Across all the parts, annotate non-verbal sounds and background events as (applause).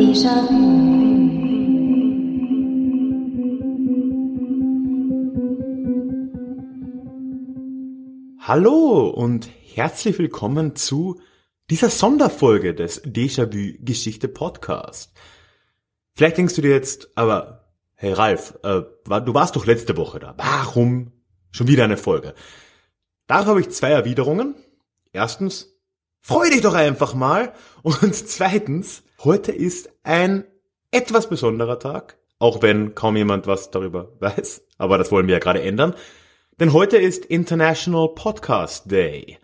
Déjà. Hallo und herzlich willkommen zu dieser Sonderfolge des Déjà-vu Geschichte Podcast. Vielleicht denkst du dir jetzt, aber hey Ralf, äh, du warst doch letzte Woche da. Warum schon wieder eine Folge? Darauf habe ich zwei Erwiderungen. Erstens, freu dich doch einfach mal. Und (laughs) zweitens, heute ist ein etwas besonderer Tag, auch wenn kaum jemand was darüber (laughs) weiß. Aber das wollen wir ja gerade ändern. Denn heute ist International Podcast Day.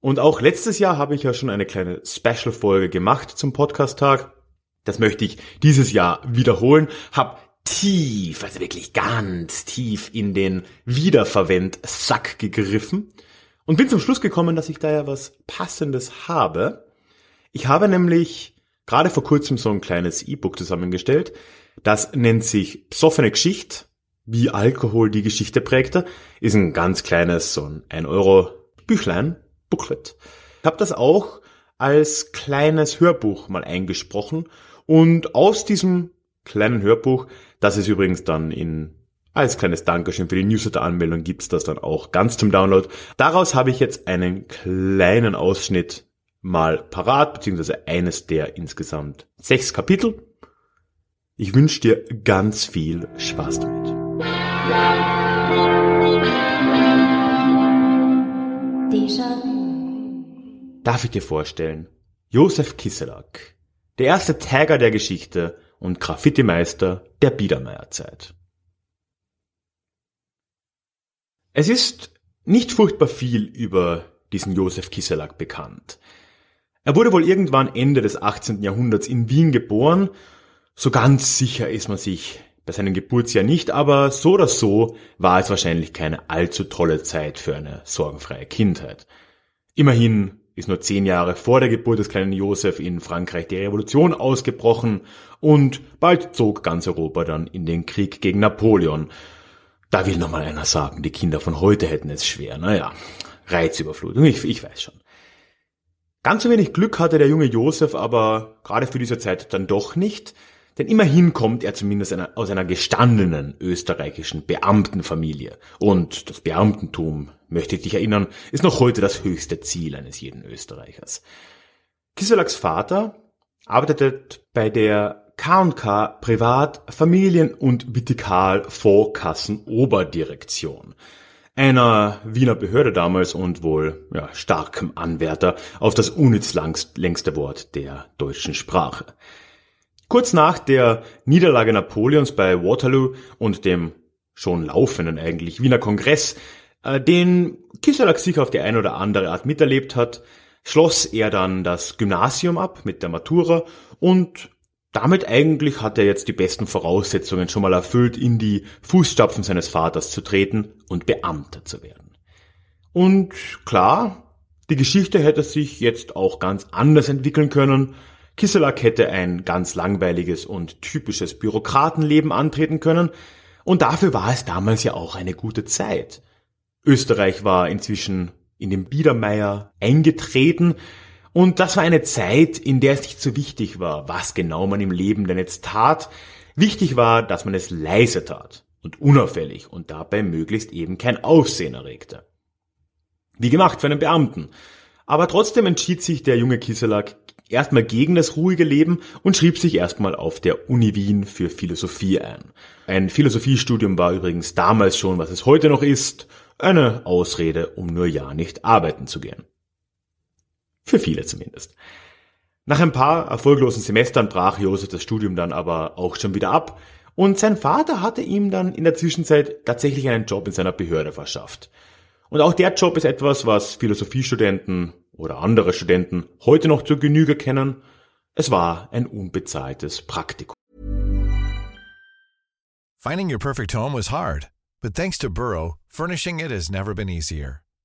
Und auch letztes Jahr habe ich ja schon eine kleine Special-Folge gemacht zum Podcast-Tag. Das möchte ich dieses Jahr wiederholen. Hab tief, also wirklich ganz tief in den Wiederverwend-Sack gegriffen und bin zum Schluss gekommen, dass ich da ja was Passendes habe. Ich habe nämlich gerade vor kurzem so ein kleines E-Book zusammengestellt. Das nennt sich Psoffene Geschichte, wie Alkohol die Geschichte prägte. Ist ein ganz kleines, so ein 1 Euro Büchlein, Booklet. Ich habe das auch als kleines Hörbuch mal eingesprochen und aus diesem kleinen Hörbuch, das ist übrigens dann in als kleines Dankeschön für die Newsletter-Anmeldung gibt's das dann auch ganz zum Download. Daraus habe ich jetzt einen kleinen Ausschnitt mal parat, beziehungsweise eines der insgesamt sechs Kapitel. Ich wünsche dir ganz viel Spaß damit. Déjà. Darf ich dir vorstellen? Josef Kisselak, der erste Tagger der Geschichte und Graffiti-Meister der Biedermeierzeit. Es ist nicht furchtbar viel über diesen Josef Kisselak bekannt. Er wurde wohl irgendwann Ende des 18. Jahrhunderts in Wien geboren. So ganz sicher ist man sich bei seinem Geburtsjahr nicht, aber so oder so war es wahrscheinlich keine allzu tolle Zeit für eine sorgenfreie Kindheit. Immerhin ist nur zehn Jahre vor der Geburt des kleinen Josef in Frankreich die Revolution ausgebrochen und bald zog ganz Europa dann in den Krieg gegen Napoleon. Da will noch mal einer sagen, die Kinder von heute hätten es schwer. Naja, Reizüberflutung, ich, ich weiß schon. Ganz so wenig Glück hatte der junge Josef aber gerade für diese Zeit dann doch nicht, denn immerhin kommt er zumindest einer, aus einer gestandenen österreichischen Beamtenfamilie. Und das Beamtentum, möchte ich dich erinnern, ist noch heute das höchste Ziel eines jeden Österreichers. Kiselaks Vater arbeitete bei der K&K Privat-, Familien- und Vitikal-Vorkassen-Oberdirektion. Einer Wiener Behörde damals und wohl ja, starkem Anwärter auf das unnütz längste Wort der deutschen Sprache. Kurz nach der Niederlage Napoleons bei Waterloo und dem schon laufenden eigentlich Wiener Kongress, äh, den Kiselak sich auf die eine oder andere Art miterlebt hat, schloss er dann das Gymnasium ab mit der Matura und damit eigentlich hat er jetzt die besten Voraussetzungen schon mal erfüllt, in die Fußstapfen seines Vaters zu treten und Beamter zu werden. Und klar, die Geschichte hätte sich jetzt auch ganz anders entwickeln können. Kisselak hätte ein ganz langweiliges und typisches Bürokratenleben antreten können, und dafür war es damals ja auch eine gute Zeit. Österreich war inzwischen in den Biedermeier eingetreten, und das war eine Zeit, in der es nicht so wichtig war, was genau man im Leben denn jetzt tat. Wichtig war, dass man es leise tat und unauffällig und dabei möglichst eben kein Aufsehen erregte. Wie gemacht für einen Beamten. Aber trotzdem entschied sich der junge Kiselak erstmal gegen das ruhige Leben und schrieb sich erstmal auf der Uni Wien für Philosophie ein. Ein Philosophiestudium war übrigens damals schon, was es heute noch ist, eine Ausrede, um nur ja nicht arbeiten zu gehen. Für viele zumindest. Nach ein paar erfolglosen Semestern brach Josef das Studium dann aber auch schon wieder ab und sein Vater hatte ihm dann in der Zwischenzeit tatsächlich einen Job in seiner Behörde verschafft. Und auch der Job ist etwas, was Philosophiestudenten oder andere Studenten heute noch zur Genüge kennen. Es war ein unbezahltes Praktikum. Finding your perfect home was hard, but thanks to Burrow, furnishing it has never been easier.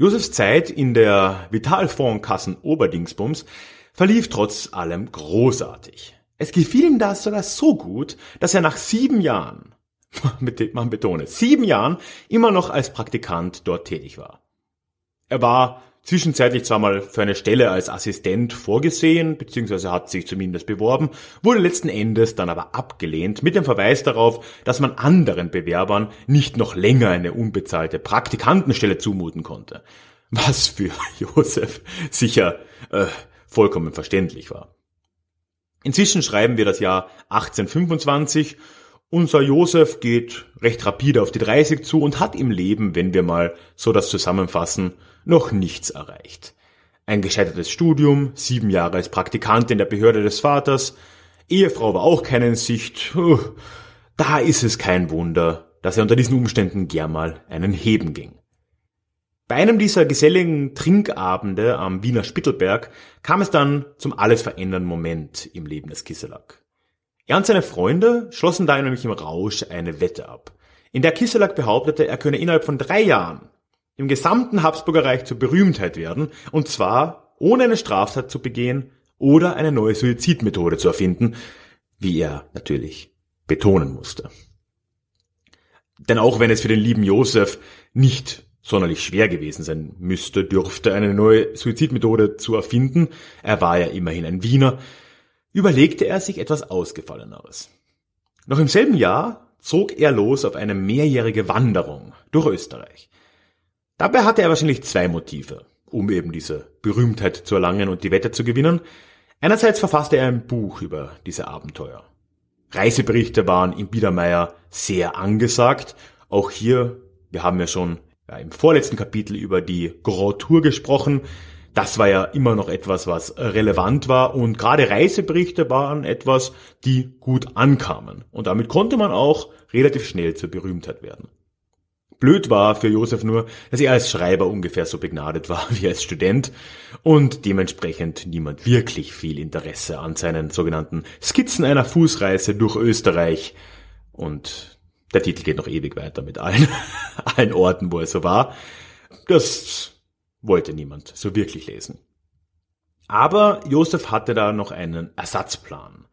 Josefs Zeit in der Vitalfondskassen Oberdingsbums verlief trotz allem großartig. Es gefiel ihm das sogar so gut, dass er nach sieben Jahren, (laughs) man betone, sieben Jahren immer noch als Praktikant dort tätig war. Er war zwischenzeitlich zwar mal für eine Stelle als Assistent vorgesehen, beziehungsweise hat sich zumindest beworben, wurde letzten Endes dann aber abgelehnt mit dem Verweis darauf, dass man anderen Bewerbern nicht noch länger eine unbezahlte Praktikantenstelle zumuten konnte. Was für (laughs) Josef sicher äh, vollkommen verständlich war. Inzwischen schreiben wir das Jahr 1825. Unser Josef geht recht rapide auf die 30 zu und hat im Leben, wenn wir mal so das zusammenfassen, noch nichts erreicht. Ein gescheitertes Studium, sieben Jahre als Praktikant in der Behörde des Vaters, Ehefrau war auch keine in Sicht. Da ist es kein Wunder, dass er unter diesen Umständen gern mal einen Heben ging. Bei einem dieser geselligen Trinkabende am Wiener Spittelberg kam es dann zum alles verändernden Moment im Leben des Kisselak. Er und seine Freunde schlossen da nämlich im Rausch eine Wette ab, in der Kisselak behauptete, er könne innerhalb von drei Jahren im gesamten Habsburgerreich zur Berühmtheit werden, und zwar ohne eine Straftat zu begehen oder eine neue Suizidmethode zu erfinden, wie er natürlich betonen musste. Denn auch wenn es für den lieben Josef nicht sonderlich schwer gewesen sein müsste, dürfte eine neue Suizidmethode zu erfinden, er war ja immerhin ein Wiener, überlegte er sich etwas Ausgefalleneres. Noch im selben Jahr zog er los auf eine mehrjährige Wanderung durch Österreich. Dabei hatte er wahrscheinlich zwei Motive, um eben diese Berühmtheit zu erlangen und die Wette zu gewinnen. Einerseits verfasste er ein Buch über diese Abenteuer. Reiseberichte waren im Biedermeier sehr angesagt. Auch hier, wir haben ja schon ja, im vorletzten Kapitel über die Grand Tour gesprochen. Das war ja immer noch etwas, was relevant war und gerade Reiseberichte waren etwas, die gut ankamen. Und damit konnte man auch relativ schnell zur Berühmtheit werden. Blöd war für Josef nur, dass er als Schreiber ungefähr so begnadet war (laughs) wie als Student und dementsprechend niemand wirklich viel Interesse an seinen sogenannten Skizzen einer Fußreise durch Österreich und der Titel geht noch ewig weiter mit allen, (laughs) allen Orten, wo er so war. Das wollte niemand so wirklich lesen. Aber Josef hatte da noch einen Ersatzplan.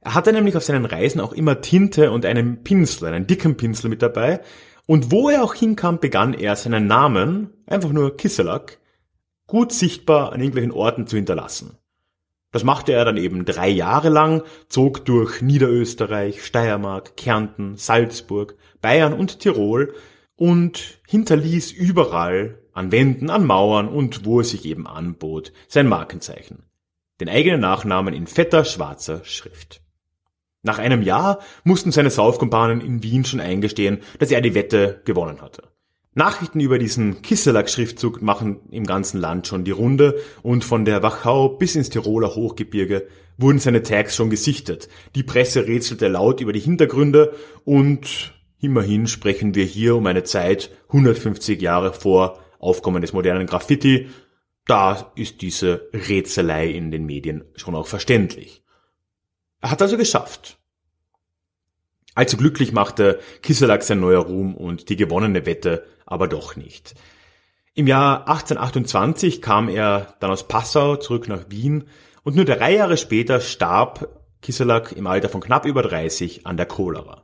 Er hatte nämlich auf seinen Reisen auch immer Tinte und einen Pinsel, einen dicken Pinsel mit dabei. Und wo er auch hinkam, begann er seinen Namen, einfach nur Kisselak, gut sichtbar an irgendwelchen Orten zu hinterlassen. Das machte er dann eben drei Jahre lang, zog durch Niederösterreich, Steiermark, Kärnten, Salzburg, Bayern und Tirol und hinterließ überall an Wänden, an Mauern und wo es sich eben anbot, sein Markenzeichen. Den eigenen Nachnamen in fetter schwarzer Schrift. Nach einem Jahr mussten seine Saufkumpanen in Wien schon eingestehen, dass er die Wette gewonnen hatte. Nachrichten über diesen Kisselak-Schriftzug machen im ganzen Land schon die Runde und von der Wachau bis ins Tiroler Hochgebirge wurden seine Tags schon gesichtet. Die Presse rätselte laut über die Hintergründe und immerhin sprechen wir hier um eine Zeit 150 Jahre vor Aufkommen des modernen Graffiti. Da ist diese Rätselei in den Medien schon auch verständlich. Er hat also geschafft. Allzu glücklich machte Kisselak sein neuer Ruhm und die gewonnene Wette aber doch nicht. Im Jahr 1828 kam er dann aus Passau zurück nach Wien und nur drei Jahre später starb Kisselak im Alter von knapp über 30 an der Cholera.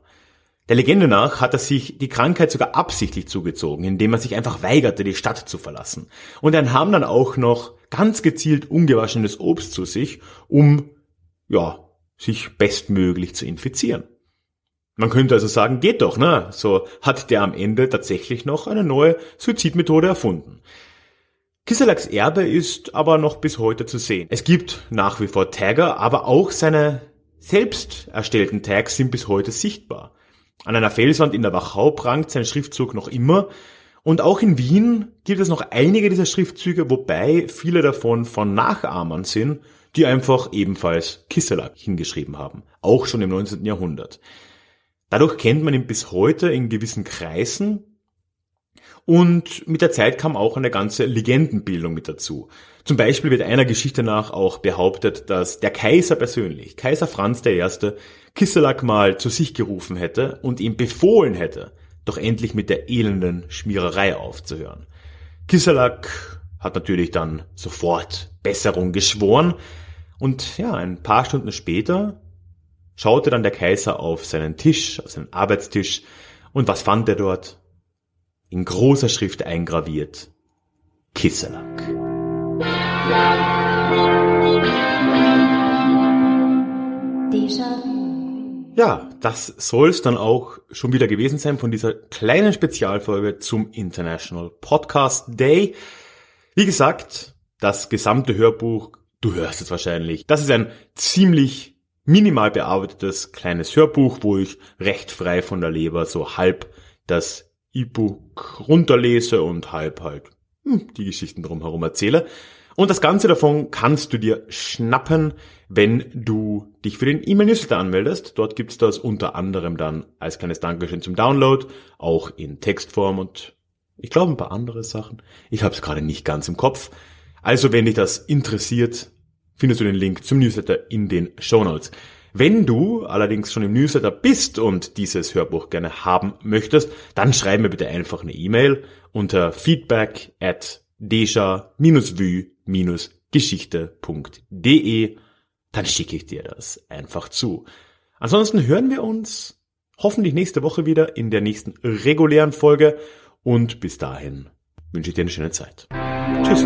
Der Legende nach hat er sich die Krankheit sogar absichtlich zugezogen, indem er sich einfach weigerte, die Stadt zu verlassen. Und er nahm dann auch noch ganz gezielt ungewaschenes Obst zu sich, um ja, sich bestmöglich zu infizieren. Man könnte also sagen, geht doch, ne? So hat der am Ende tatsächlich noch eine neue Suizidmethode erfunden. Kiselaks Erbe ist aber noch bis heute zu sehen. Es gibt nach wie vor Tagger, aber auch seine selbst erstellten Tags sind bis heute sichtbar. An einer Felswand in der Wachau prangt sein Schriftzug noch immer. Und auch in Wien gibt es noch einige dieser Schriftzüge, wobei viele davon von Nachahmern sind, die einfach ebenfalls Kisselak hingeschrieben haben. Auch schon im 19. Jahrhundert. Dadurch kennt man ihn bis heute in gewissen Kreisen. Und mit der Zeit kam auch eine ganze Legendenbildung mit dazu. Zum Beispiel wird einer Geschichte nach auch behauptet, dass der Kaiser persönlich, Kaiser Franz I., Kisselak mal zu sich gerufen hätte und ihm befohlen hätte, doch endlich mit der elenden Schmiererei aufzuhören. Kisselak hat natürlich dann sofort Besserung geschworen und ja, ein paar Stunden später schaute dann der Kaiser auf seinen Tisch, auf seinen Arbeitstisch und was fand er dort? In großer Schrift eingraviert. Kisselak. Ja, das soll's dann auch schon wieder gewesen sein von dieser kleinen Spezialfolge zum International Podcast Day. Wie gesagt, das gesamte Hörbuch, du hörst es wahrscheinlich, das ist ein ziemlich minimal bearbeitetes kleines Hörbuch, wo ich recht frei von der Leber so halb das E-Book runterlese und halb halt hm, die Geschichten drumherum erzähle. Und das Ganze davon kannst du dir schnappen, wenn du dich für den E-Mail-Newsletter anmeldest. Dort gibt's das unter anderem dann als kleines Dankeschön zum Download, auch in Textform und ich glaube ein paar andere Sachen. Ich habe es gerade nicht ganz im Kopf. Also wenn dich das interessiert, findest du den Link zum Newsletter in den Show Notes. Wenn du allerdings schon im Newsletter bist und dieses Hörbuch gerne haben möchtest, dann schreib mir bitte einfach eine E-Mail unter feedback at deja-vue-geschichte.de. Dann schicke ich dir das einfach zu. Ansonsten hören wir uns hoffentlich nächste Woche wieder in der nächsten regulären Folge und bis dahin wünsche ich dir eine schöne Zeit. Tschüss.